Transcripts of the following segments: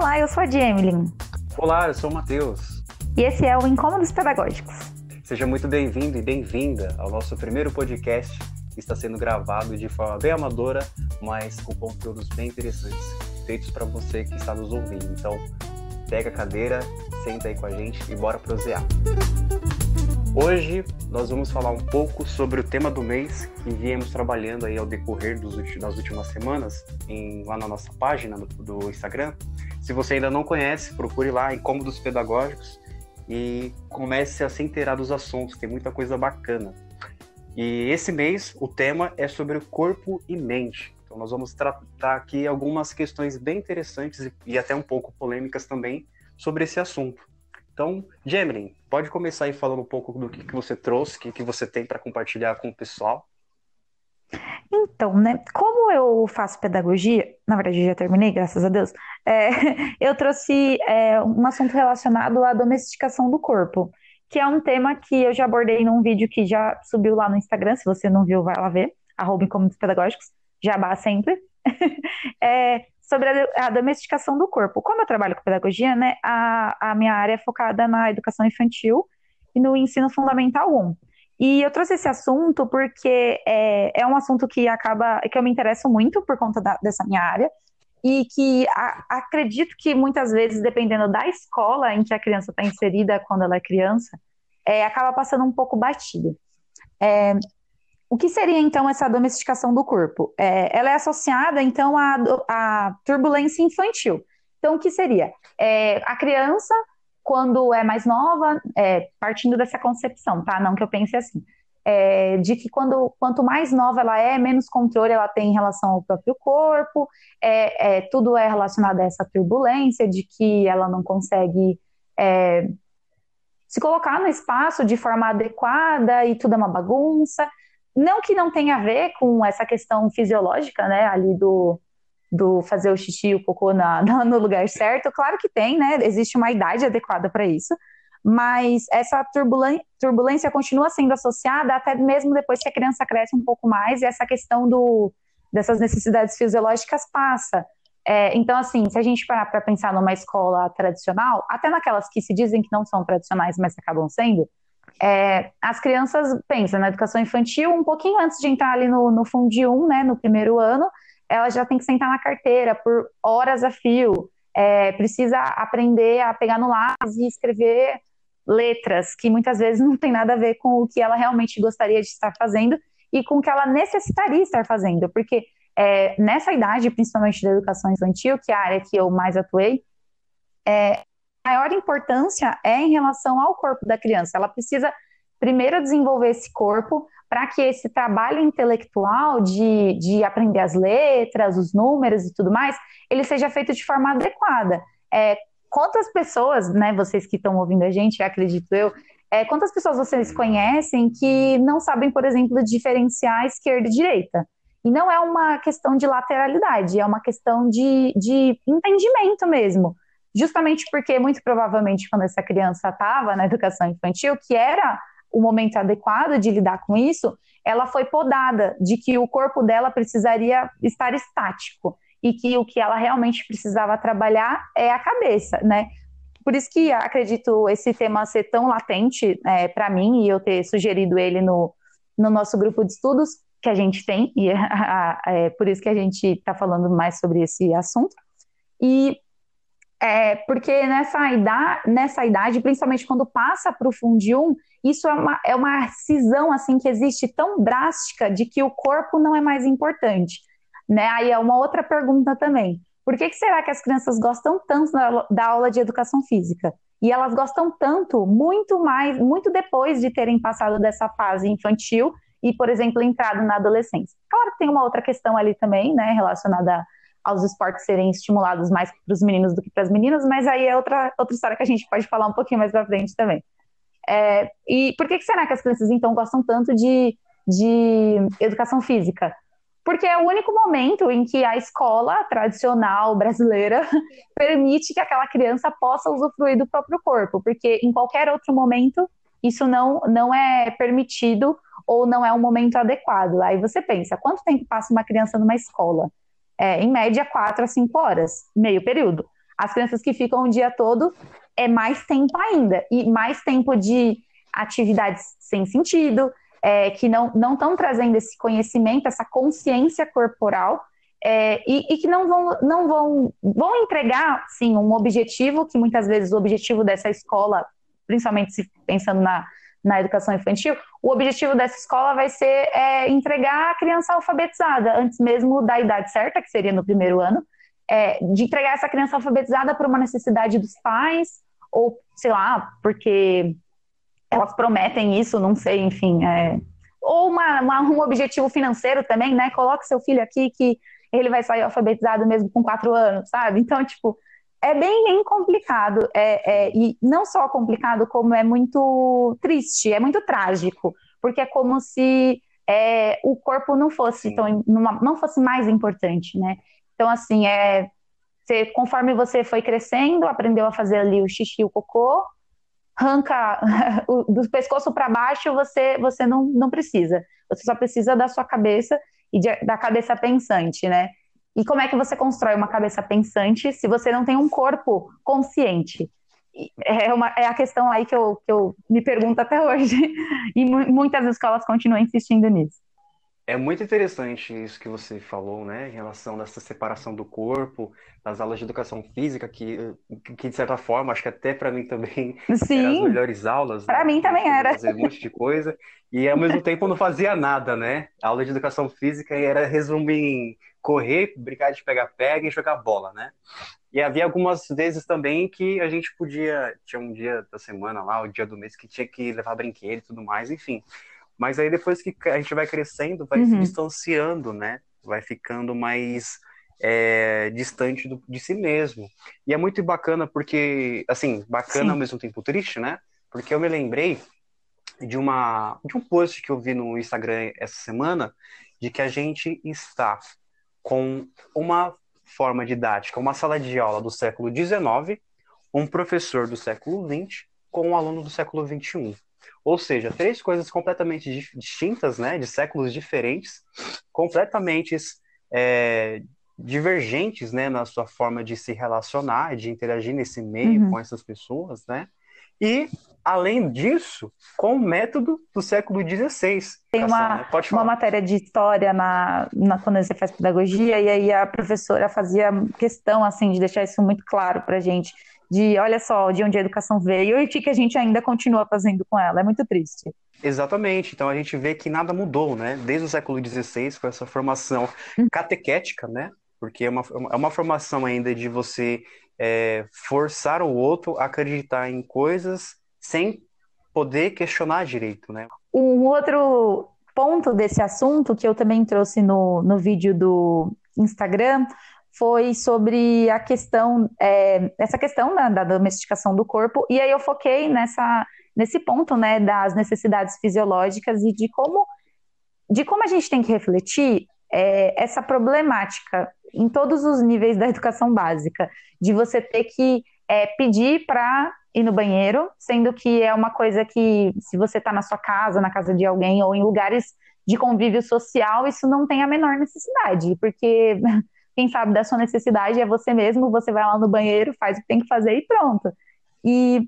Olá, eu sou a Jemelin. Olá, eu sou o Matheus. E esse é o Incômodos Pedagógicos. Seja muito bem-vindo e bem-vinda ao nosso primeiro podcast que está sendo gravado de forma bem amadora, mas com conteúdos bem interessantes, feitos para você que está nos ouvindo. Então, pega a cadeira, senta aí com a gente e bora prosear. Hoje nós vamos falar um pouco sobre o tema do mês que viemos trabalhando aí ao decorrer dos, das últimas semanas em, lá na nossa página do, do, Instagram. Se você ainda não conhece, procure lá Incômodos Pedagógicos e comece a se inteirar dos assuntos, tem muita coisa bacana. E esse mês o tema é sobre corpo e mente. Então nós vamos tratar aqui algumas questões bem interessantes e, até um pouco polêmicas também sobre esse assunto. Então, Gemelin, pode começar aí falando um pouco do que, que você trouxe, o que, que você tem para compartilhar com o pessoal. Então, né, como eu faço pedagogia, na verdade já terminei, graças a Deus, é, eu trouxe é, um assunto relacionado à domesticação do corpo, que é um tema que eu já abordei num vídeo que já subiu lá no Instagram, se você não viu, vai lá ver, arroba pedagógicos, jabá sempre. é, sobre a, a, domesticação do corpo. Como eu trabalho com pedagogia, né, a, a minha área é focada na educação infantil e no ensino fundamental 1. E eu trouxe esse assunto porque é, é um assunto que acaba, que eu me interesso muito por conta da, dessa minha área, e que a, acredito que muitas vezes, dependendo da escola em que a criança está inserida quando ela é criança, é, acaba passando um pouco batido. É, o que seria então essa domesticação do corpo? É, ela é associada então à, à, turbulência infantil. Então, o que seria? É, a criança, quando é mais nova, é, partindo dessa concepção, tá? Não que eu pense assim, é, de que quando, quanto mais nova ela é, menos controle ela tem em relação ao próprio corpo, é, é, tudo é relacionado a essa turbulência, de que ela não consegue se colocar no espaço de forma adequada e tudo é uma bagunça. Não que não tenha a ver com essa questão fisiológica, né, ali do, do fazer o xixi e o cocô na, na, no lugar certo, claro que tem, né, existe uma idade adequada para isso, mas essa turbulência, continua sendo associada até mesmo depois que a criança cresce um pouco mais e essa questão do, dessas necessidades fisiológicas passa. É, então, assim, se a gente parar para pensar numa escola tradicional, até naquelas que se dizem que não são tradicionais, mas acabam sendo, é, as crianças pensam na educação infantil, um pouquinho antes de entrar ali no, no Fundi 1, né, no primeiro ano, ela já tem que sentar na carteira por horas a fio, é, precisa aprender a pegar no lápis e escrever letras, que muitas vezes não tem nada a ver com o que ela realmente gostaria de estar fazendo e com o que ela necessitaria estar fazendo, porque é, nessa idade, principalmente da educação infantil, que é a área que eu mais atuei, é, maior importância é em relação ao corpo da criança. Ela precisa primeiro desenvolver esse corpo para que esse trabalho intelectual de, de aprender as letras, os números e tudo mais, ele seja feito de forma adequada. É, quantas pessoas, né, vocês que estão ouvindo a gente, acredito eu, é, quantas pessoas vocês conhecem que não sabem, por exemplo, diferenciar esquerda e direita? E não é uma questão de lateralidade, é uma questão de, de entendimento mesmo justamente porque, muito provavelmente, quando essa criança estava na educação infantil, que era o momento adequado de lidar com isso, ela foi podada de que o corpo dela precisaria estar estático e que o que ela realmente precisava trabalhar é a cabeça, né? Por isso que acredito esse tema ser tão latente é, para mim e eu ter sugerido ele no, no nosso grupo de estudos que a gente tem, e é, é por isso que a gente está falando mais sobre esse assunto. E é, porque nessa idade, nessa idade, principalmente quando passa para o fundium, isso é uma, é uma cisão assim que existe tão drástica de que o corpo não é mais importante. Né? Aí é uma outra pergunta também. Por que, que será que as crianças gostam tanto da, da aula de educação física? E elas gostam tanto, muito mais, muito depois de terem passado dessa fase infantil e, por exemplo, entrado na adolescência. Claro que tem uma outra questão ali também, né, relacionada aos esportes serem estimulados mais para os meninos do que para as meninas, mas aí é outra, outra história que a gente pode falar um pouquinho mais para frente também. É, e por que, que será que as crianças então gostam tanto de, de educação física? Porque é o único momento em que a escola tradicional brasileira permite que aquela criança possa usufruir do próprio corpo, porque em qualquer outro momento isso não, não é permitido ou não é um momento adequado. Aí você pensa, quanto tempo passa uma criança numa escola? É, em média, quatro a cinco horas, meio período. As crianças que ficam o dia todo é mais tempo ainda, e mais tempo de atividades sem sentido, é, que não estão trazendo esse conhecimento, essa consciência corporal, é, e, e, que não vão, não vão, vão entregar, sim, um objetivo, que muitas vezes o objetivo dessa escola, principalmente se pensando na, na educação infantil, o objetivo dessa escola vai ser é, entregar a criança alfabetizada, antes mesmo da idade certa, que seria no primeiro ano, é, de entregar essa criança alfabetizada por uma necessidade dos pais, ou sei lá, porque elas prometem isso, não sei, enfim. É... Ou uma, uma, um objetivo financeiro também, né? Coloque seu filho aqui que ele vai sair alfabetizado mesmo com quatro anos, sabe? Então, tipo, é bem, bem complicado. É, é, e não só complicado, como é muito triste, é muito trágico, porque é como se é, o corpo não fosse tão, não fosse mais importante, né? Então, assim, é, você, conforme você foi crescendo, aprendeu a fazer ali o xixi, o cocô, arranca do pescoço para baixo, você, você não, não precisa. Você só precisa da sua cabeça e de, da cabeça pensante, né? E como é que você constrói uma cabeça pensante se você não tem um corpo consciente? É, uma, é a questão aí que eu, que eu me pergunto até hoje. E muitas escolas continuam insistindo nisso. É muito interessante isso que você falou, né, em relação dessa separação do corpo, das aulas de educação física, que, que de certa forma, acho que até para mim também Sim, eram as melhores aulas. Para né? mim também era. Fazer um monte de coisa, e ao mesmo tempo não fazia nada, né? A aula de educação física era resumir em correr, brincar de pegar-pega e jogar bola, né? E havia algumas vezes também que a gente podia, tinha um dia da semana lá, o dia do mês, que tinha que levar brinquedo e tudo mais, enfim. Mas aí depois que a gente vai crescendo, vai uhum. se distanciando, né? Vai ficando mais é, distante do, de si mesmo. E é muito bacana porque, assim, bacana Sim. ao mesmo tempo triste, né? Porque eu me lembrei de uma de um post que eu vi no Instagram essa semana de que a gente está com uma forma didática, uma sala de aula do século XIX, um professor do século XX com um aluno do século XXI. Ou seja, três coisas completamente distintas, né, de séculos diferentes, completamente é, divergentes, né, na sua forma de se relacionar, de interagir nesse meio uhum. com essas pessoas, né? E, além disso, com o método do século XVI. Tem uma, né? uma matéria de história na, na, quando você faz pedagogia, e aí a professora fazia questão, assim, de deixar isso muito claro para gente de olha só de onde a educação veio e o que a gente ainda continua fazendo com ela. É muito triste. Exatamente. Então a gente vê que nada mudou, né? Desde o século XVI, com essa formação hum. catequética, né? Porque é uma, é uma formação ainda de você é, forçar o outro a acreditar em coisas sem poder questionar direito, né? Um outro ponto desse assunto que eu também trouxe no, no vídeo do Instagram foi sobre a questão, é, essa questão da, da, domesticação do corpo, e aí eu foquei nessa, nesse ponto, né, das necessidades fisiológicas e de como, de como a gente tem que refletir é, essa problemática em todos os níveis da educação básica, de você ter que é, pedir para ir no banheiro, sendo que é uma coisa que, se você está na sua casa, na casa de alguém, ou em lugares de convívio social, isso não tem a menor necessidade, porque quem sabe da sua necessidade é você mesmo, você vai lá no banheiro, faz o que tem que fazer e pronto. E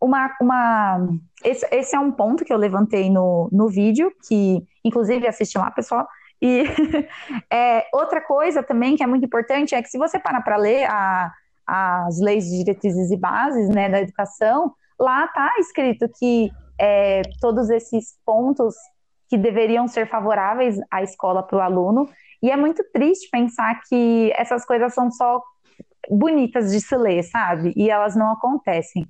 uma, uma esse, esse é um ponto que eu levantei no, no vídeo, que inclusive assisti lá, pessoal. E é, outra coisa também que é muito importante é que se você parar para ler a, as leis de diretrizes e bases né, da educação, lá está escrito que é, todos esses pontos que deveriam ser favoráveis à escola para o aluno, e é muito triste pensar que essas coisas são só bonitas de se ler, sabe? E elas não acontecem.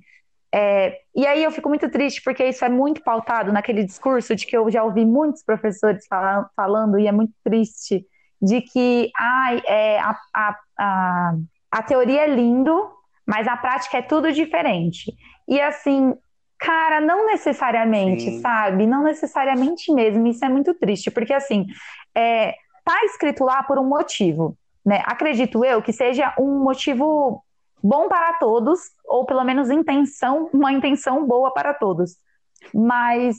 É, e aí eu fico muito triste porque isso é muito pautado naquele discurso de que eu já ouvi muitos professores fala, falando, e é muito triste, de que ai, é, a, a, a, a teoria é lindo, mas a prática é tudo diferente. E assim, cara, não necessariamente, Sim. sabe? Não necessariamente mesmo. Isso é muito triste, porque assim, é, está escrito lá por um motivo. Né? Acredito eu que seja um motivo bom para todos, ou pelo menos intenção, uma intenção boa para todos. Mas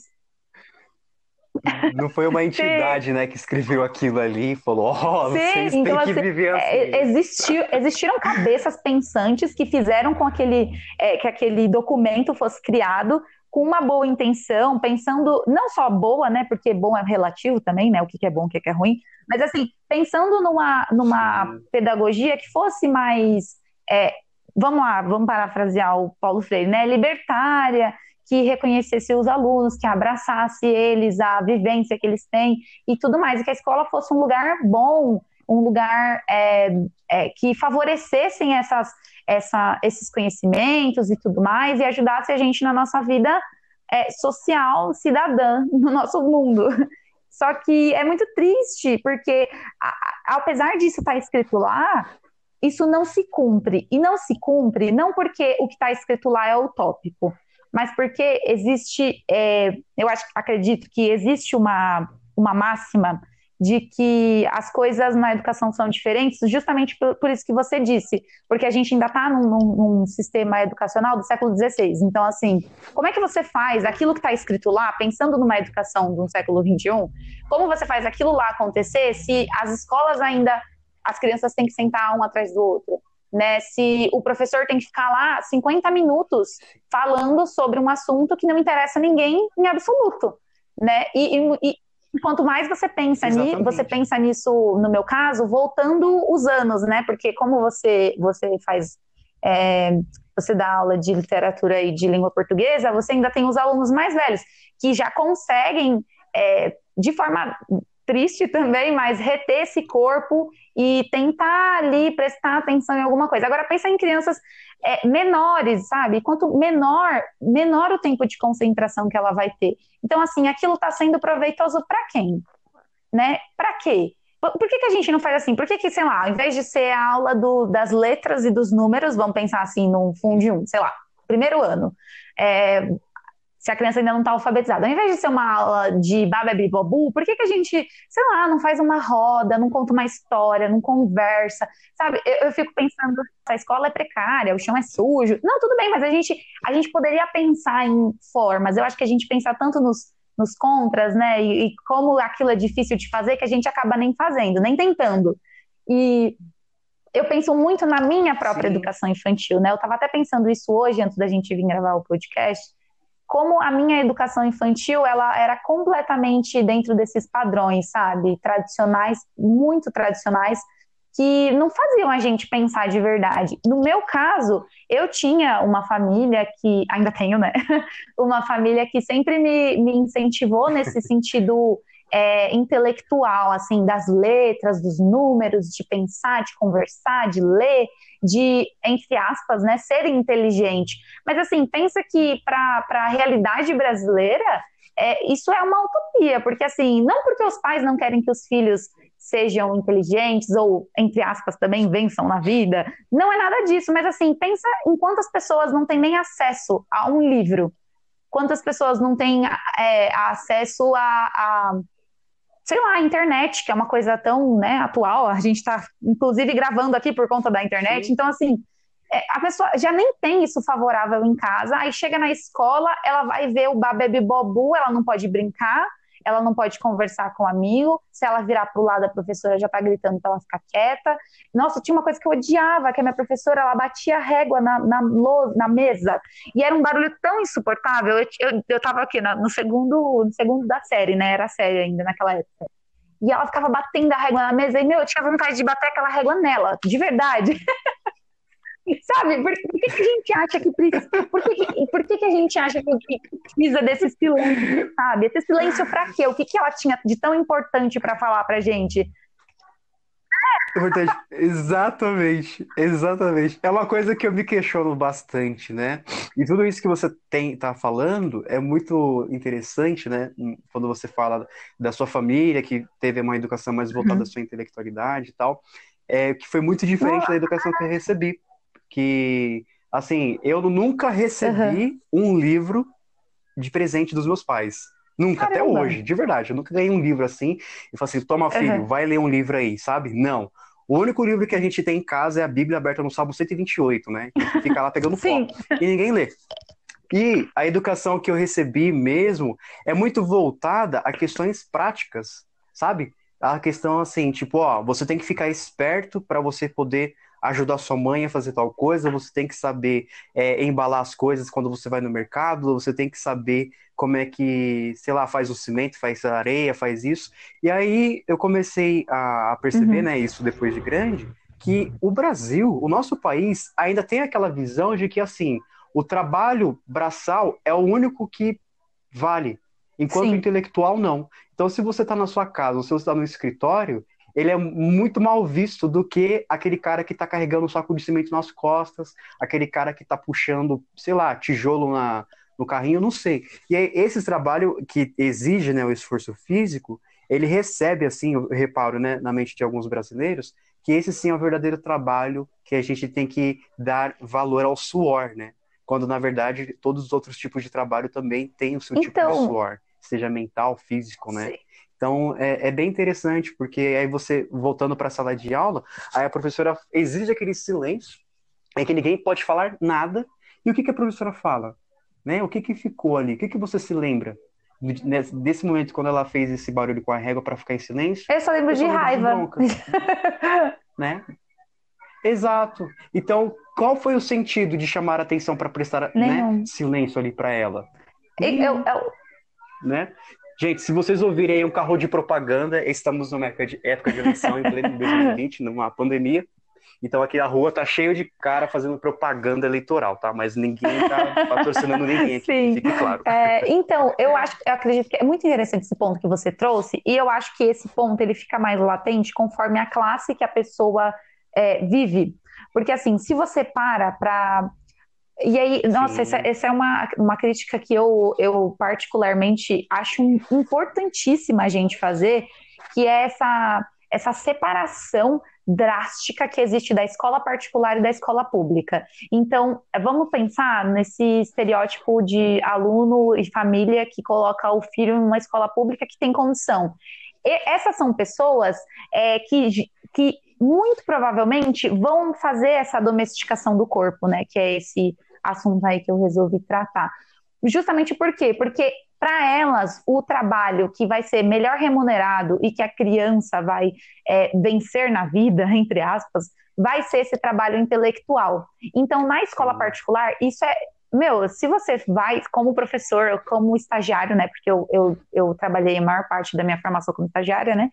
Não foi uma entidade, Sim. né, que escreveu aquilo ali e falou, ó, oh, vocês então, têm que assim, viver assim. É, existiu, existiram cabeças pensantes que fizeram com aquele, é, que aquele documento fosse criado com uma boa intenção, pensando, não só boa, né, porque bom é relativo também, né, o que é bom, o que é ruim, mas assim, pensando numa, numa pedagogia que fosse mais, é, vamos lá, vamos parafrasear o Paulo Freire, né, libertária, que reconhecesse os alunos, que abraçasse eles, a vivência que eles têm e tudo mais, e que a escola fosse um lugar bom, um lugar é, é, que favorecessem essas, essa, esses conhecimentos e tudo mais, e ajudasse a gente na nossa vida é, social, cidadã, no nosso mundo. Só que é muito triste, porque a, apesar disso estar escrito lá, isso não se cumpre. E não se cumpre não porque o que está escrito lá é utópico, mas porque existe, é, eu acho, acredito que existe uma, uma máxima de que as coisas na educação são diferentes, justamente por, por isso que você disse, porque a gente ainda está num, num, num, sistema educacional do século XVI. Então, assim, como é que você faz aquilo que está escrito lá, pensando numa educação do século XXI, como você faz aquilo lá acontecer se as escolas ainda, as crianças têm que sentar um atrás do outro? Né? Se o professor tem que ficar lá 50 minutos falando sobre um assunto que não interessa a ninguém em absoluto, né? E, e, e quanto mais você pensa nisso, você pensa nisso, no meu caso, voltando os anos, né? Porque como você você faz é, você dá aula de literatura e de língua portuguesa, você ainda tem os alunos mais velhos que já conseguem é, de forma triste também, mas reter esse corpo e tentar ali prestar atenção em alguma coisa. Agora pensa em crianças é, menores, sabe? Quanto menor, menor o tempo de concentração que ela vai ter. Então, assim, aquilo está sendo proveitoso para quem? Né? Para quê? Por que, que a gente não faz assim? Por que, que, sei lá, ao invés de ser a aula do, das letras e dos números, vamos pensar assim num fundo um, sei lá, primeiro ano, é, se a criança ainda não está alfabetizada. Ao invés de ser uma aula de bababi bobu, por que, que a gente, sei lá, não faz uma roda, não conta uma história, não conversa, sabe? Eu, eu fico pensando, a escola é precária, o chão é sujo. Não, tudo bem, mas a gente, a gente poderia pensar em formas. Eu acho que a gente pensa tanto nos, nos contras, né? E, e como aquilo é difícil de fazer, que a gente acaba nem fazendo, nem tentando. E eu penso muito na minha própria Sim. educação infantil, né? Eu estava até pensando isso hoje, antes da gente vir gravar o podcast como a minha educação infantil ela era completamente dentro desses padrões, sabe, tradicionais, muito tradicionais, que não faziam a gente pensar de verdade. No meu caso, eu tinha uma família que ainda tenho, né? uma família que sempre me, me incentivou nesse sentido é, intelectual, assim, das letras, dos números, de pensar, de conversar, de ler, de, entre aspas, né, ser inteligente. Mas, assim, pensa que para a realidade brasileira, é, isso é uma utopia, porque, assim, não porque os pais não querem que os filhos sejam inteligentes ou, entre aspas, também vençam na vida, não é nada disso, mas, assim, pensa em quantas pessoas não têm nem acesso a um livro, quantas pessoas não têm é, acesso a, a sei lá, a internet, que é uma coisa tão né, atual, a gente está, inclusive, gravando aqui por conta da internet, Sim. então, assim, é, a pessoa já nem tem isso favorável em casa, aí chega na escola, ela vai ver o babebe bobu, ela não pode brincar, ela não pode conversar com o um amigo, se ela virar para o lado, a professora já está gritando para ela ficar quieta. Nossa, tinha uma coisa que eu odiava, que a minha professora, ela batia a régua na, na, na mesa, e era um barulho tão insuportável, eu, eu, eu tava aqui no, no, segundo, no segundo da série, né, era série ainda naquela época. E ela ficava batendo a régua na mesa, e, meu, eu tinha vontade de bater aquela régua nela, de verdade. Sabe, por, por, que, que, a gente acha que precisa. Por, que, por que, que a gente acha que precisa desse silêncio, sabe? Esse silêncio pra quê? O que, que ela tinha de tão importante para falar pra gente? Exatamente, exatamente. É uma coisa que eu me questiono bastante, né? E tudo isso que você tem, tá falando é muito interessante, né? Quando você fala da sua família, que teve uma educação mais voltada uhum. à sua intelectualidade e tal, é, que foi muito diferente da educação que eu recebi que, assim, eu nunca recebi uhum. um livro de presente dos meus pais. Nunca, Caramba. até hoje, de verdade. Eu nunca ganhei um livro assim e falei assim: toma, filho, uhum. vai ler um livro aí, sabe? Não. O único livro que a gente tem em casa é a Bíblia aberta no Salmo 128, né? Que fica lá pegando fogo. E ninguém lê. E a educação que eu recebi mesmo é muito voltada a questões práticas, sabe? A questão assim, tipo, ó, você tem que ficar esperto para você poder ajudar sua mãe a fazer tal coisa, você tem que saber é, embalar as coisas quando você vai no mercado, você tem que saber como é que, sei lá, faz o cimento, faz a areia, faz isso. E aí eu comecei a, perceber, uhum. né, isso depois de grande, que o Brasil, o nosso país, ainda tem aquela visão de que, assim, o trabalho braçal é o único que vale, enquanto Sim. intelectual não. Então, se você está na sua casa, ou se você está no escritório, ele é muito mal visto do que aquele cara que está carregando um saco de cimento nas costas, aquele cara que está puxando, sei lá, tijolo na, no carrinho, não sei. E aí, esse trabalho que exige né, o esforço físico, ele recebe, assim, eu reparo né, na mente de alguns brasileiros, que esse sim é o verdadeiro trabalho que a gente tem que dar valor ao suor, né? quando na verdade todos os outros tipos de trabalho também têm o seu então, tipo de então, suor, seja mental, físico, né? Sim. Então é, é, bem interessante, porque aí você, voltando para a sala de aula, aí a professora exige aquele silêncio, é que ninguém pode falar nada, e o que, que a professora fala? Né? O que, que ficou ali? O que, que você se lembra? Desse momento, quando ela fez esse barulho com a régua para ficar em silêncio. Eu só lembro eu de raiva. Né? Exato. Então, qual foi o sentido de chamar a atenção para prestar né, silêncio ali para ela? Eu, eu... Né? Gente, se vocês ouvirem um carro de propaganda, estamos numa época de, época de eleição em pleno 2020, numa pandemia. Então aqui a rua tá cheio de cara fazendo propaganda eleitoral, tá? Mas ninguém tá patrocinando ninguém aqui, Sim. fique claro. É, então, eu acho, eu acredito que é muito interessante esse ponto que você trouxe, e eu acho que esse ponto ele fica mais latente conforme a classe que a pessoa é, vive. Porque, assim, se você para para. E aí, nossa, essa, essa, é uma, uma crítica que eu, eu particularmente acho importantíssima a gente fazer, que é essa, essa separação drástica que existe da escola particular e da escola pública. Então, vamos pensar nesse estereótipo de aluno e família que coloca o filho em uma escola pública que tem condição. E essas são pessoas é, que, que muito provavelmente vão fazer essa domesticação do corpo, né? Que é esse assunto aí que eu resolvi tratar. Justamente por quê? Porque para elas o trabalho que vai ser melhor remunerado e que a criança vai é, vencer na vida, entre aspas, vai ser esse trabalho intelectual. Então, na escola particular, isso é. Meu, se você vai como professor, como estagiário, né? Porque eu, eu, eu trabalhei a maior parte da minha formação como estagiária, né?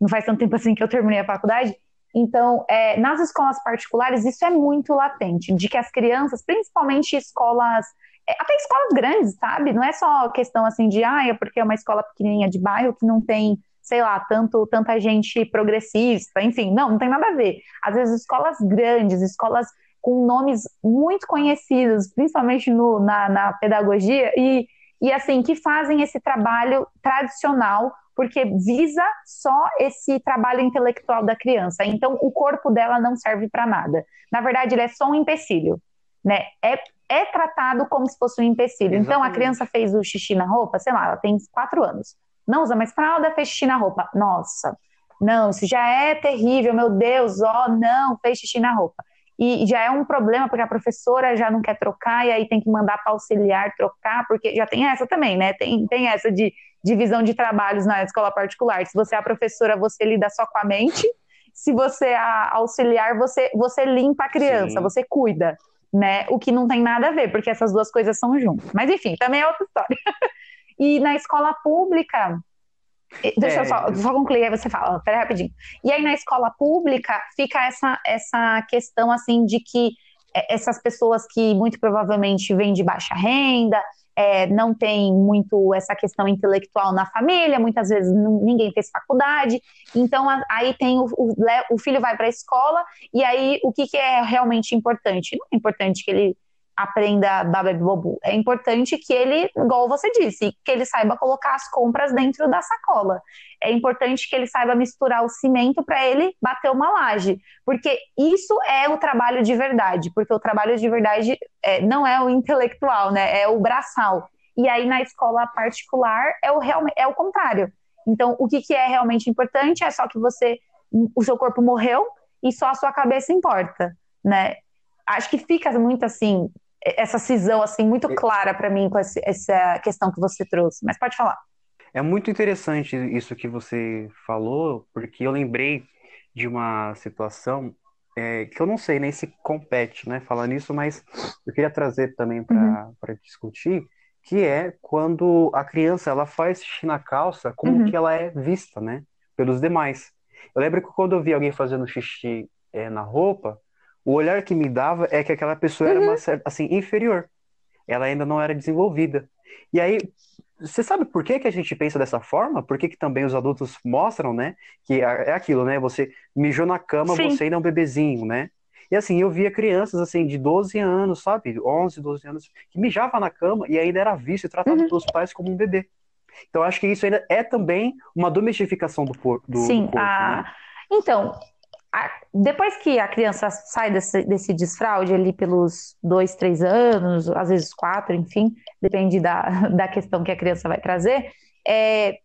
Não faz tanto tempo assim que eu terminei a faculdade. Então, é, nas escolas particulares, isso é muito latente, de que as crianças, principalmente escolas, é, até escolas grandes, sabe? Não é só questão assim de, ah, é porque é uma escola pequenininha de bairro que não tem, sei lá, tanto, tanta gente progressista, enfim, não, não tem nada a ver. Às vezes, escolas grandes, escolas com nomes muito conhecidos, principalmente no, na, na pedagogia, e, e assim, que fazem esse trabalho tradicional porque visa só esse trabalho intelectual da criança. Então, o corpo dela não serve para nada. Na verdade, ele é só um empecilho, né? É, é tratado como se fosse um empecilho. Exatamente. Então, a criança fez o xixi na roupa, sei lá, ela tem quatro anos. Não usa mais fralda, fez xixi na roupa. Nossa, não, isso já é terrível, meu Deus, ó, não, fez xixi na roupa. E já é um problema porque a professora já não quer trocar e aí tem que mandar para auxiliar trocar, porque já tem essa também, né? Tem, tem essa de divisão de trabalhos na escola particular. Se você é a professora, você lida só com a mente. Se você é a auxiliar, você, você limpa a criança, Sim. você cuida, né? O que não tem nada a ver, porque essas duas coisas são juntas. Mas enfim, também é outra história. e na escola pública, Deixa é. eu só, só concluir, aí você fala, pera rapidinho. E aí na escola pública fica essa, essa questão assim de que é, essas pessoas que muito provavelmente vêm de baixa renda, é, não tem muito essa questão intelectual na família, muitas vezes ninguém fez faculdade, então a, aí tem o, o, o filho vai para a escola, e aí o que, que é realmente importante? Não é importante que ele aprenda baba bobu. É importante que ele, igual você disse, que ele saiba colocar as compras dentro da sacola. É importante que ele saiba misturar o cimento para ele bater uma laje, porque isso é o trabalho de verdade, porque o trabalho de verdade é, não é o intelectual, né? É o braçal. E aí na escola particular é o real, é o contrário. Então, o que, que é realmente importante é só que você, o seu corpo morreu e só a sua cabeça importa, né? Acho que fica muito assim, essa cisão assim muito clara para mim com essa questão que você trouxe. Mas pode falar. É muito interessante isso que você falou, porque eu lembrei de uma situação é, que eu não sei nem se compete, né, falar nisso, mas eu queria trazer também para uhum. discutir, que é quando a criança ela faz xixi na calça, como uhum. que ela é vista, né, pelos demais. Eu lembro que quando eu vi alguém fazendo xixi é, na roupa, o olhar que me dava é que aquela pessoa uhum. era uma, assim inferior. Ela ainda não era desenvolvida. E aí você sabe por que, que a gente pensa dessa forma? Por que, que também os adultos mostram, né? Que é, é aquilo, né? Você mijou na cama, Sim. você ainda é um bebezinho, né? E assim, eu via crianças assim de 12 anos, sabe? 11, 12 anos, que mijava na cama e ainda era visto e tratado uhum. pelos pais como um bebê. Então, acho que isso ainda é também uma domestificação do, por, do, Sim, do corpo. A... Né? Então, depois que a criança sai desse, desse desfraude ali pelos dois, três anos, às vezes quatro, enfim, depende da, da questão que a criança vai trazer, é,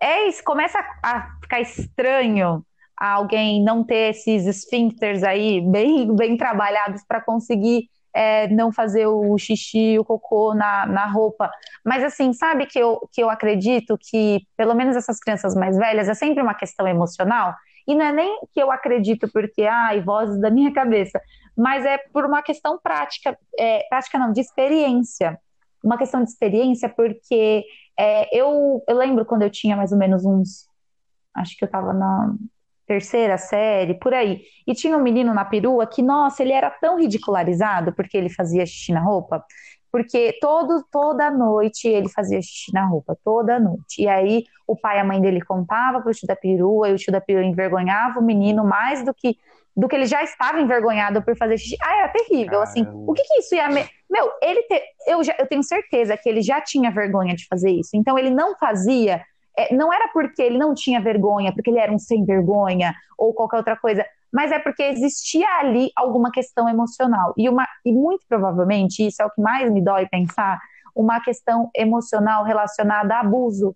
é começa a ficar estranho alguém não ter esses esfíncteres aí bem, bem trabalhados para conseguir é, não fazer o xixi, o cocô na, na roupa. Mas assim, sabe que eu, que eu acredito que, pelo menos essas crianças mais velhas, é sempre uma questão emocional. E não é nem que eu acredito porque, ai, vozes da minha cabeça, mas é por uma questão prática, é, prática não, de experiência. Uma questão de experiência, porque é, eu, eu lembro quando eu tinha mais ou menos uns. Acho que eu estava na terceira série, por aí. E tinha um menino na perua que, nossa, ele era tão ridicularizado porque ele fazia xixi na roupa. Porque todo, toda noite ele fazia xixi na roupa, toda noite. E aí o pai e a mãe dele contavam para o tio da perua, e o tio da perua envergonhava o menino mais do que do que ele já estava envergonhado por fazer xixi. Ah, era terrível, assim. O que que isso ia... Me... Meu, ele... Te... Eu, já, eu tenho certeza que ele já tinha vergonha de fazer isso. Então ele não fazia... É, não era porque ele não tinha vergonha, porque ele era um sem vergonha ou qualquer outra coisa mas é porque existia ali alguma questão emocional. E, uma, e muito provavelmente, isso é o que mais me dói pensar, uma questão emocional relacionada a abuso,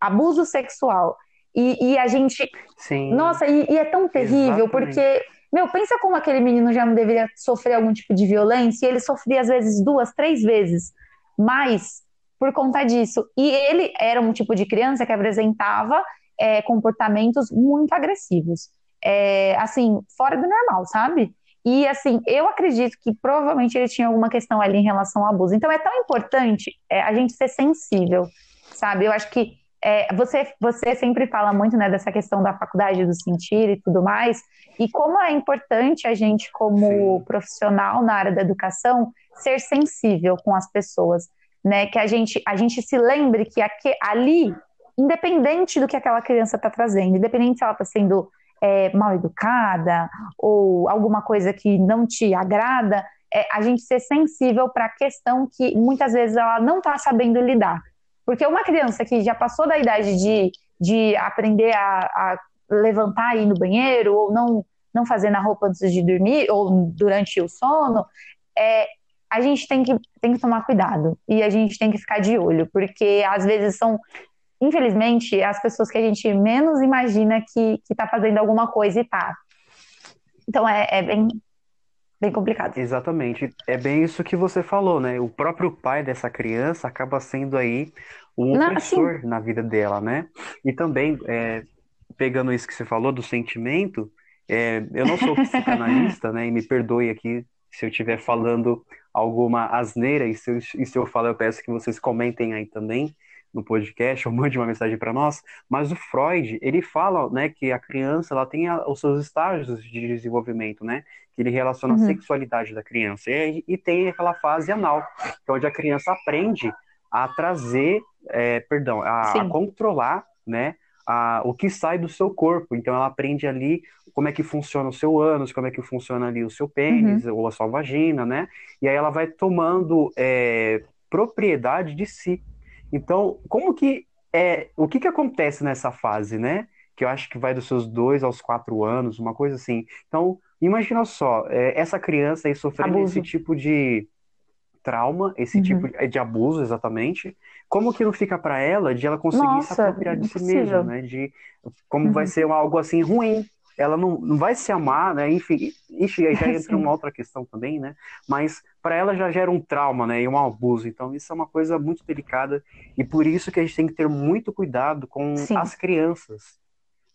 abuso sexual. E, e a gente. Sim. Nossa, e, e é tão terrível, Exatamente. porque. Meu, pensa como aquele menino já não deveria sofrer algum tipo de violência, e ele sofria às vezes duas, três vezes mais por conta disso. E ele era um tipo de criança que apresentava é, comportamentos muito agressivos é, assim, fora do normal, sabe? E assim, eu acredito que provavelmente ele tinha alguma questão ali em relação ao abuso. Então é tão importante é, a gente ser sensível, sabe? Eu acho que é, você, você sempre fala muito né, dessa questão da faculdade do sentir e tudo mais, e como é importante a gente, como Sim. profissional na área da educação, ser sensível com as pessoas, né? Que a gente, a gente se lembre que aqui, ali, independente do que aquela criança está trazendo, independente se ela está sendo é, mal educada ou alguma coisa que não te agrada, é, a gente ser sensível para a questão que muitas vezes ela não está sabendo lidar. Porque uma criança que já passou da idade de, de aprender a, a levantar e ir no banheiro, ou não, não fazer na roupa antes de dormir, ou durante o sono, é, a gente tem que, tem que tomar cuidado e a gente tem que ficar de olho, porque às vezes são infelizmente, as pessoas que a gente menos imagina que, que tá fazendo alguma coisa e tá. Então é, é bem, bem complicado. Exatamente. É bem isso que você falou, né? O próprio pai dessa criança acaba sendo aí um Não, opressor assim... na vida dela, né? E também, é, pegando isso que você falou do sentimento, é, eu não sou psicanalista, né? E me perdoe aqui se eu estiver falando alguma asneira, e se eu, e se eu falar, eu peço que vocês comentem aí também no podcast ou mande uma mensagem para nós, mas o Freud, ele fala, né, que a criança, ela tem a, os seus estágios de desenvolvimento, né, que ele relaciona uhum. a sexualidade da criança, e, e, tem aquela fase anal, que é onde a criança aprende a trazer, é, perdão, a, a, controlar, né, a, o que sai do seu corpo, então ela aprende ali como é que funciona o seu ânus, como é que funciona ali o seu pênis uhum. ou a sua vagina, né, e aí ela vai tomando é, propriedade de si, então, como que é, o que que acontece nessa fase, né? Que eu acho que vai dos seus dois aos quatro anos, uma coisa assim. Então, imagina só, é, essa criança aí sofrendo abuso. esse tipo de trauma, esse uhum. tipo de, de, abuso, exatamente. Como que não fica para ela de ela conseguir Nossa, se apropriar de si mesma, né? De como uhum. vai ser algo assim ruim ela não, não vai se amar, né? Enfim, enfim aí já entra uma outra questão também, né? Mas para ela já gera um trauma, né? E um abuso. Então isso é uma coisa muito delicada e por isso que a gente tem que ter muito cuidado com Sim. as crianças,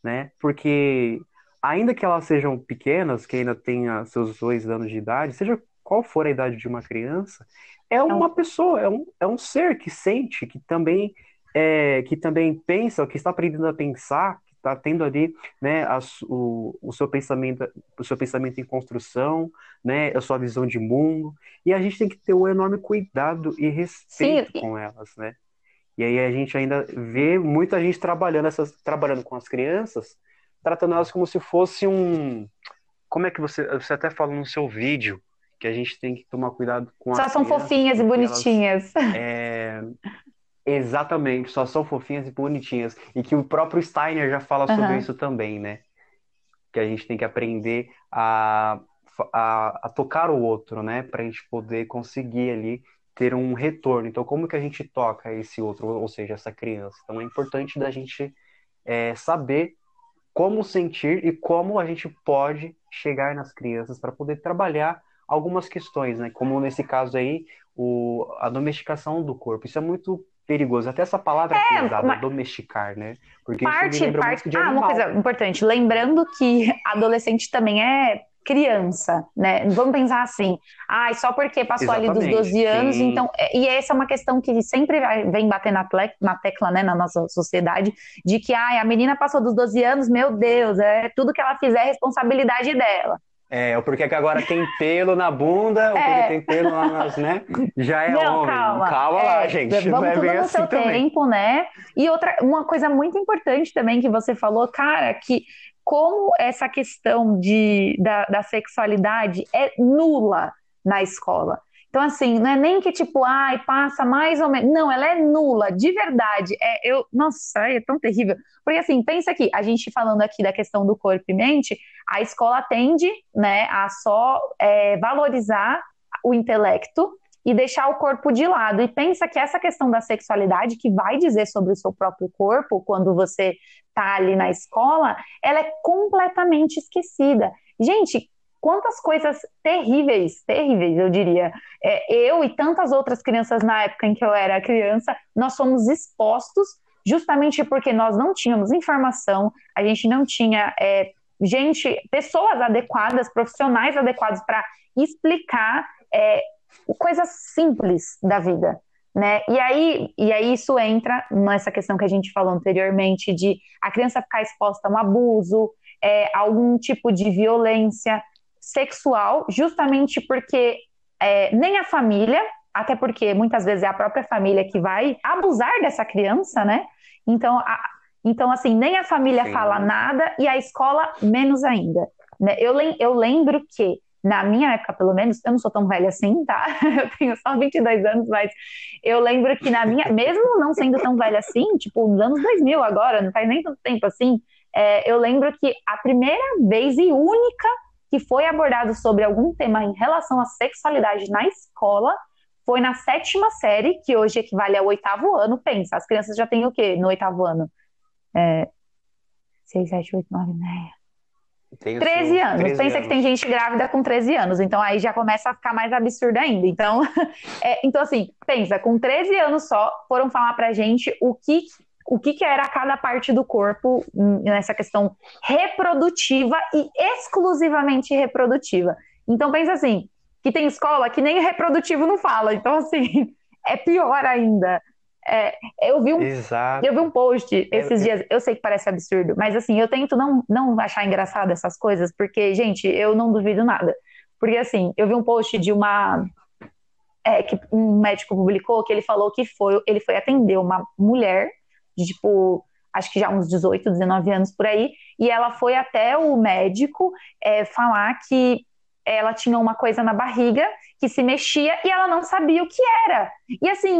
né? Porque ainda que elas sejam pequenas, que ainda tenha seus dois anos de idade, seja qual for a idade de uma criança, é, é uma pessoa, é um, é um ser que sente, que também é, que também pensa, que está aprendendo a pensar, está tendo ali, né, a, o, o seu pensamento, o seu pensamento em construção, né, a sua visão de mundo, e a gente tem que ter um enorme cuidado e respeito Sim. com elas, né? E aí a gente ainda vê muita gente trabalhando essas, trabalhando com as crianças, tratando elas como se fosse um, como é que você, você até falou no seu vídeo, que a gente tem que tomar cuidado com Só são fofinhas e bonitinhas. Elas, é, Exatamente, só são fofinhas e bonitinhas. E que o próprio Steiner já fala sobre uhum. isso também, né? Que a gente tem que aprender a, a, a tocar o outro, né? Para a gente poder conseguir ali ter um retorno. Então, como que a gente toca esse outro, ou seja, essa criança? Então, é importante da gente é, saber como sentir e como a gente pode chegar nas crianças para poder trabalhar algumas questões, né? Como nesse caso aí, o, a domesticação do corpo. Isso é muito perigoso. Até essa palavra é, pesada, mas... domesticar, né? Porque parte, isso me parte... muito de Ah, uma coisa importante. Lembrando que adolescente também é criança, né? Vamos pensar assim, ah, só porque passou Exatamente, ali dos 12 anos, sim. então, é, e essa é uma questão que sempre vem bater na, na tecla, né, na nossa sociedade, de que, ah, a menina passou dos 12 anos, meu Deus, é tudo que ela fizer é responsabilidade dela. É, porque agora tem pelo na bunda, o é. tem pelo lá nas, né? Já é Não, homem. Calma, calma é, lá, gente. Vamos tudo no assim seu também. tempo, né? E outra, uma coisa muito importante também que você falou, cara, que como essa questão de, da, da sexualidade é nula na escola. Então, assim, não é nem que tipo, ai, passa mais ou menos. Não, ela é nula, de verdade. É, eu, nossa, é tão terrível. Porque, assim, pensa aqui, a gente falando aqui da questão do corpo e mente, a escola tende, né, a só é, valorizar o intelecto e deixar o corpo de lado. E pensa que essa questão da sexualidade, que vai dizer sobre o seu próprio corpo, quando você tá ali na escola, ela é completamente esquecida. Gente, quantas coisas terríveis, terríveis, eu diria. É, eu e tantas outras crianças na época em que eu era criança, nós fomos expostos justamente porque nós não tínhamos informação, a gente não tinha é, gente, pessoas adequadas, profissionais adequados para explicar é, coisas simples da vida. Né? E aí, e aí isso entra nessa questão que a gente falou anteriormente de a criança ficar exposta a um abuso, é, algum tipo de violência, sexual, justamente porque é, nem a família, até porque muitas vezes é a própria família que vai abusar dessa criança, né? Então, a, então assim, nem a família Sim. fala nada e a escola menos ainda. Né? Eu, eu lembro que na minha época, pelo menos, eu não sou tão velha assim, tá? Eu tenho só 22 anos, mas eu lembro que na minha, mesmo não sendo tão velha assim, tipo, nos anos 2000 agora, não faz nem tanto tempo assim, é, eu lembro que a primeira vez e única que foi abordado sobre algum tema em relação à sexualidade na escola foi na sétima série, que hoje equivale ao oitavo ano. Pensa, as crianças já têm o quê no oitavo ano? É... 6, 7, 8, 9, 10. 13 anos. 13 Pensa anos. que tem gente grávida com 13 anos, então aí já começa a ficar mais absurdo ainda. Então, é, então assim, pensa, com 13 anos só, foram falar pra gente o que o que, que era cada parte do corpo nessa questão reprodutiva e exclusivamente reprodutiva. Então pensa assim, que tem escola que nem reprodutivo não fala, então assim, é pior ainda. É, eu, vi um, eu vi um post esses dias, eu sei que parece absurdo, mas assim, eu tento não, não achar engraçado essas coisas, porque, gente, eu não duvido nada. Porque assim, eu vi um post de uma. É, que um médico publicou que ele falou que foi, ele foi atender uma mulher de tipo, acho que já uns 18, 19 anos por aí, e ela foi até o médico é, falar que ela tinha uma coisa na barriga que se mexia e ela não sabia o que era. E assim,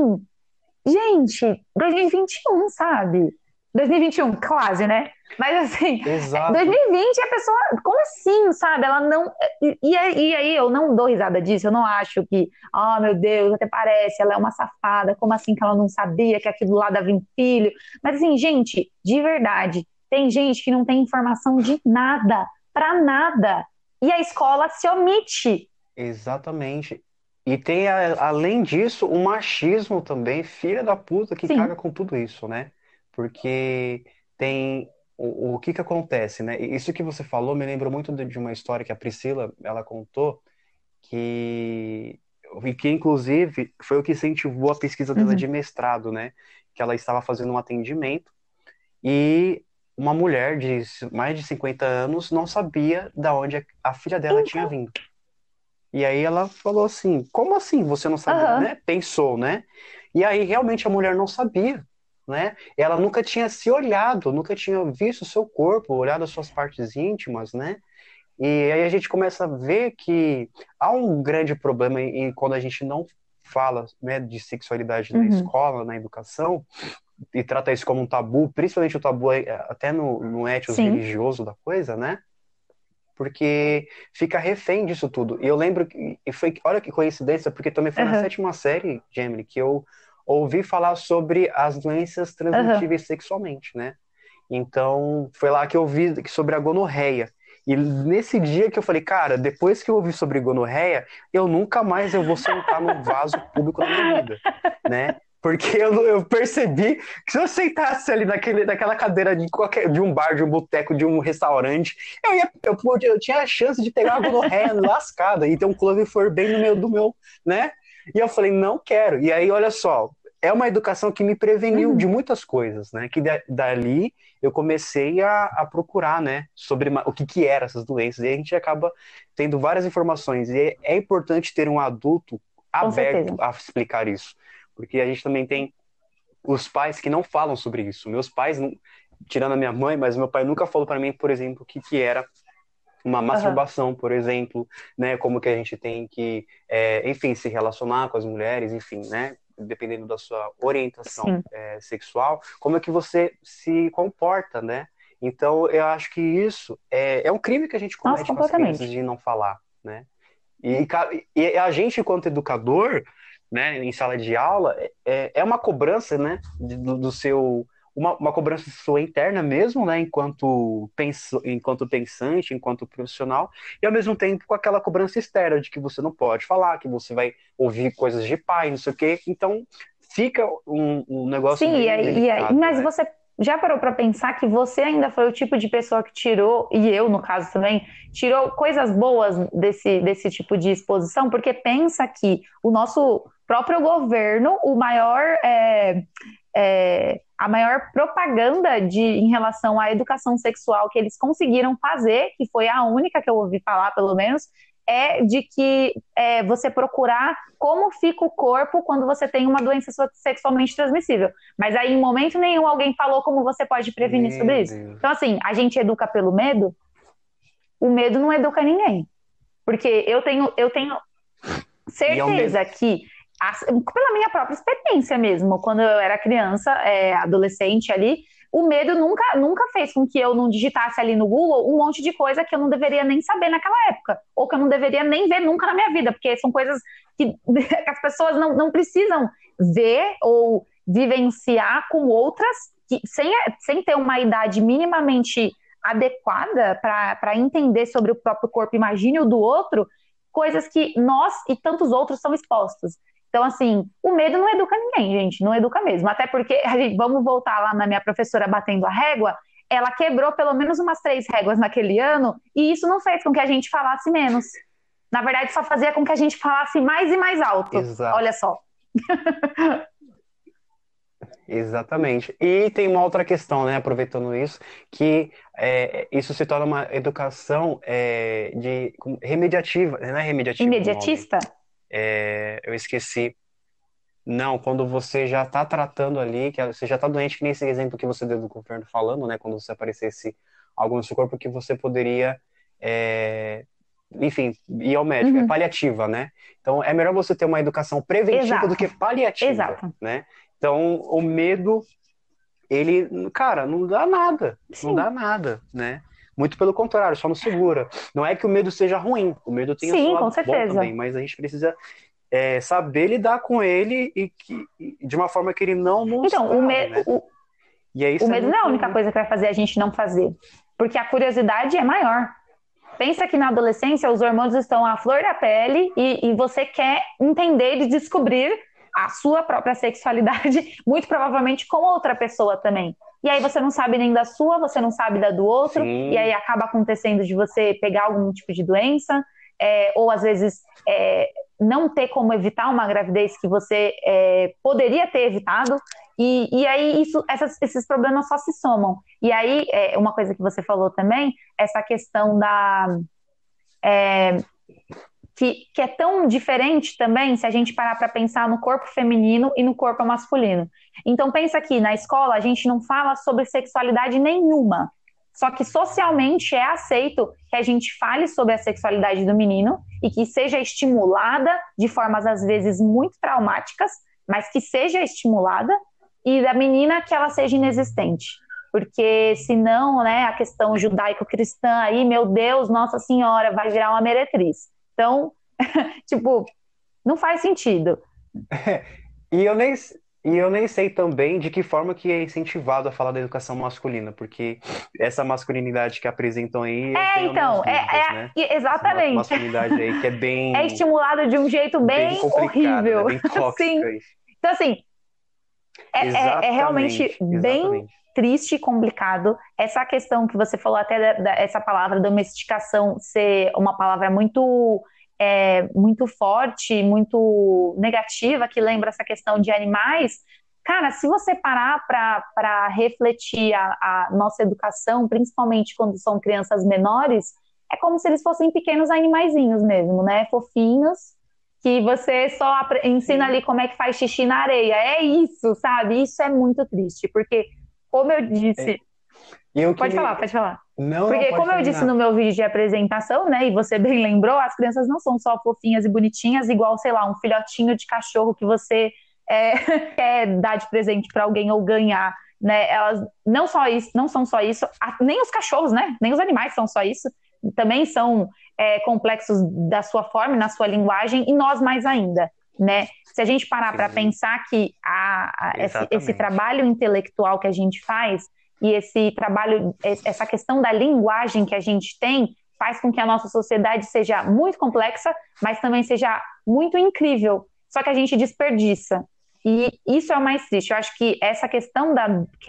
gente, 2021, sabe? 2021, quase, né? Mas assim, Exato. 2020 a pessoa, como assim, sabe? Ela não. E, e, aí eu não dou risada disso, eu não acho que, oh meu Deus, até parece, ela é uma safada, como assim que ela não sabia que aquilo lá dava em filho? Mas assim, gente, de verdade, tem gente que não tem informação de nada, para nada. E a escola se omite. Exatamente. E tem, além disso, o machismo também, filha da puta, que Sim. caga com tudo isso, né? Porque tem o, o que que acontece, né? Isso que você falou me lembrou muito de uma história que a Priscila, ela contou, que, que inclusive foi o que incentivou a pesquisa dela uhum. de mestrado, né? Que ela estava fazendo um atendimento e uma mulher de mais de 50 anos não sabia da onde a filha dela tinha vindo. E aí ela falou assim: como assim você não sabia, uhum. né? Pensou, né? E aí realmente a mulher não sabia, né? Ela nunca tinha se olhado, nunca tinha visto o seu corpo, olhado as suas partes íntimas, né? E aí a gente começa a ver que há um grande problema em, quando a gente não fala né, de sexualidade uhum. na escola, na educação, e trata isso como um tabu, principalmente o tabu é, até no, no ethos Sim. religioso da coisa, né? porque fica refém disso tudo. E eu lembro que foi, olha que coincidência, porque também foi uhum. na sétima série, Gemini, que eu ouvi falar sobre as doenças transmitíveis uhum. sexualmente, né? Então, foi lá que eu ouvi sobre a gonorreia. E nesse dia que eu falei, cara, depois que eu ouvi sobre gonorreia, eu nunca mais eu vou sentar no vaso público na minha vida, né? Porque eu, eu, percebi que se eu sentasse ali naquele, naquela cadeira de, qualquer, de um bar, de um boteco, de um restaurante, eu, ia, eu, eu tinha a chance de pegar uma gonorreia lascada e ter um clover bem no meio do meu, né? E eu falei, não quero. E aí, olha só, é uma educação que me preveniu uhum. de muitas coisas, né? Que dali eu comecei a, a procurar, né? Sobre o que, que eram essas doenças. E a gente acaba tendo várias informações. E é, é importante ter um adulto aberto a explicar isso porque a gente também tem os pais que não falam sobre isso. Meus pais, tirando a minha mãe, mas meu pai nunca falou para mim, por exemplo, o que, que era uma masturbação, uhum. por exemplo, né? Como que a gente tem que, é, enfim, se relacionar com as mulheres, enfim, né? Dependendo da sua orientação é, sexual, como é que você se comporta, né? Então, eu acho que isso é, é um crime que a gente comete Nossa, com as crianças de não falar, né? E, e a gente, enquanto educador, né, em sala de aula, é, é uma cobrança, né, do, do seu uma, uma, cobrança sua interna mesmo, né, enquanto, penso, enquanto pensante, enquanto profissional, e ao mesmo tempo com aquela cobrança externa de que você não pode falar, que você vai ouvir coisas de pai, não sei o quê. Então, fica um, um negócio. Sim, e aí, e mas né? você já parou para pensar que você ainda foi o tipo de pessoa que tirou, e eu no caso também, tirou coisas boas desse, desse tipo de exposição? Porque pensa que o nosso próprio governo, o maior. É, é, a maior propaganda de, em relação à educação sexual que eles conseguiram fazer, que foi a única que eu ouvi falar, pelo menos, é de que é, você procurar como fica o corpo quando você tem uma doença sexualmente transmissível. Mas aí, em momento nenhum, alguém falou como você pode prevenir Meu sobre isso. Então, assim, a gente educa pelo medo, o medo não educa ninguém. Porque eu tenho, eu tenho certeza que pela minha própria experiência mesmo, quando eu era criança, é, adolescente ali, o medo nunca, nunca fez com que eu não digitasse ali no Google um monte de coisa que eu não deveria nem saber naquela época, ou que eu não deveria nem ver nunca na minha vida, porque são coisas que, que as pessoas não, não precisam ver ou vivenciar com outras, que, sem, sem ter uma idade minimamente adequada para entender sobre o próprio corpo, imagine o do outro, coisas que nós e tantos outros são expostos. Então, assim, o medo não educa ninguém, gente, não educa mesmo. Até porque, gente, vamos voltar lá na minha professora batendo a régua, ela quebrou pelo menos umas três réguas naquele ano, e isso não fez com que a gente falasse menos. Na verdade, só fazia com que a gente falasse mais e mais alto. Exato. Olha só. Exatamente. E tem uma outra questão, né, aproveitando isso, que é, isso se torna uma educação é, de remediativa, não é remediativa? Imediatista? É, eu esqueci. Não, quando você já está tratando ali, que você já está doente, que nem esse exemplo que você deu do governo falando, né? Quando você aparecesse algo no seu corpo que você poderia, é, enfim, ir ao médico. É uhum. É paliativa, né? Então, é melhor você ter uma educação preventiva Exato. do que paliativa, Exato. né? Então, o medo, ele, cara, não dá nada. Sim. Não dá nada, né? Muito pelo contrário, só nos segura. Não é que o medo seja ruim, o medo tem Sim, a sua com certeza. também, mas a gente precisa é, saber lidar com ele e, que, de uma forma que ele não nos Então, o, me né? o, o medo é muito... não é a única coisa que vai fazer a gente não fazer, porque a curiosidade é maior. Pensa que na adolescência os hormônios estão à flor da pele e, e você quer entender e descobrir a sua própria sexualidade, muito provavelmente com outra pessoa também. E aí você não sabe nem da sua, você não sabe da do outro, Sim. e aí acaba acontecendo de você pegar algum tipo de doença, é, ou às vezes é, não ter como evitar uma gravidez que você é, poderia ter evitado. E, e aí isso, essas, esses problemas só se somam. E aí, é, uma coisa que você falou também, essa questão da. Que, que é tão diferente também se a gente parar para pensar no corpo feminino e no corpo masculino. Então pensa aqui, na escola a gente não fala sobre sexualidade nenhuma. Só que socialmente é aceito que a gente fale sobre a sexualidade do menino e que seja estimulada de formas às vezes muito traumáticas, mas que seja estimulada e da menina que ela seja inexistente. Porque senão, né, a questão judaico-cristã aí, meu Deus, Nossa Senhora, vai virar uma meretriz. Então, tipo, não faz sentido. e eu nem e eu nem sei também de que forma que é incentivado a falar da educação masculina, porque essa masculinidade que apresentam aí. É, então, dúvidas, é, é né? exatamente. Essa masculinidade aí que é bem. É estimulado de um jeito bem, bem horrível. Né? Bem Sim. Então, assim, é, é, é realmente exatamente. Triste e complicado. Essa questão que você falou até da, da, essa palavra domesticação ser uma palavra muito é, muito forte, muito negativa, que lembra essa questão de animais. Cara, se você parar para refletir a, a nossa educação, principalmente quando são crianças menores, é como se eles fossem pequenos animaizinhos mesmo, né? Fofinhos, que você só ensina ali como é que faz xixi na areia. É isso, sabe? Isso é muito triste, porque como eu disse. É. pode falar, pode falar. Não, Porque, não como eu disse no meu vídeo de apresentação, né, e você bem lembrou, as crianças não são só fofinhas e bonitinhas, igual, sei lá, um filhotinho de cachorro que você é, quer dar de presente para alguém ou ganhar. Né? Elas não só isso, não são só isso, nem os cachorros, né? Nem os animais são só isso. Também são é, complexos da sua forma, na sua linguagem, e nós mais ainda. Né? Se a gente parar para pensar que a, a esse, esse, trabalho intelectual que a gente faz e esse trabalho, essa questão da linguagem que a gente tem, faz com que a nossa sociedade seja muito complexa, mas também seja muito incrível. Só que a gente desperdiça. E isso é o mais triste. Eu acho que essa questão da,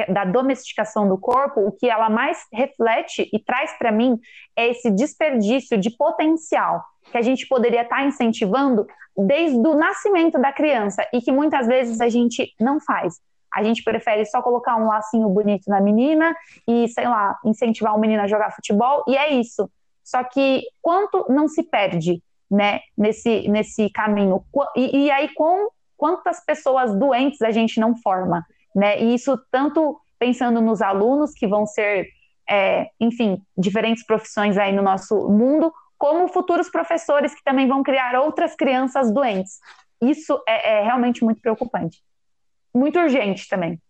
da domesticação do corpo, o que ela mais reflete e traz para mim é esse desperdício de potencial que a gente poderia estar tá incentivando desde o nascimento da criança e que muitas vezes a gente não faz. A gente prefere só colocar um lacinho bonito na menina e, sei lá, incentivar o menino a jogar futebol, e é isso. Só que quanto não se perde, né, nesse, nesse caminho? E, e aí, com quantas pessoas doentes a gente não forma, né? E isso tanto pensando nos alunos que vão ser, é, enfim, diferentes profissões aí no nosso mundo, como futuros professores que também vão criar outras crianças doentes. Isso é, é realmente muito preocupante. Muito urgente também.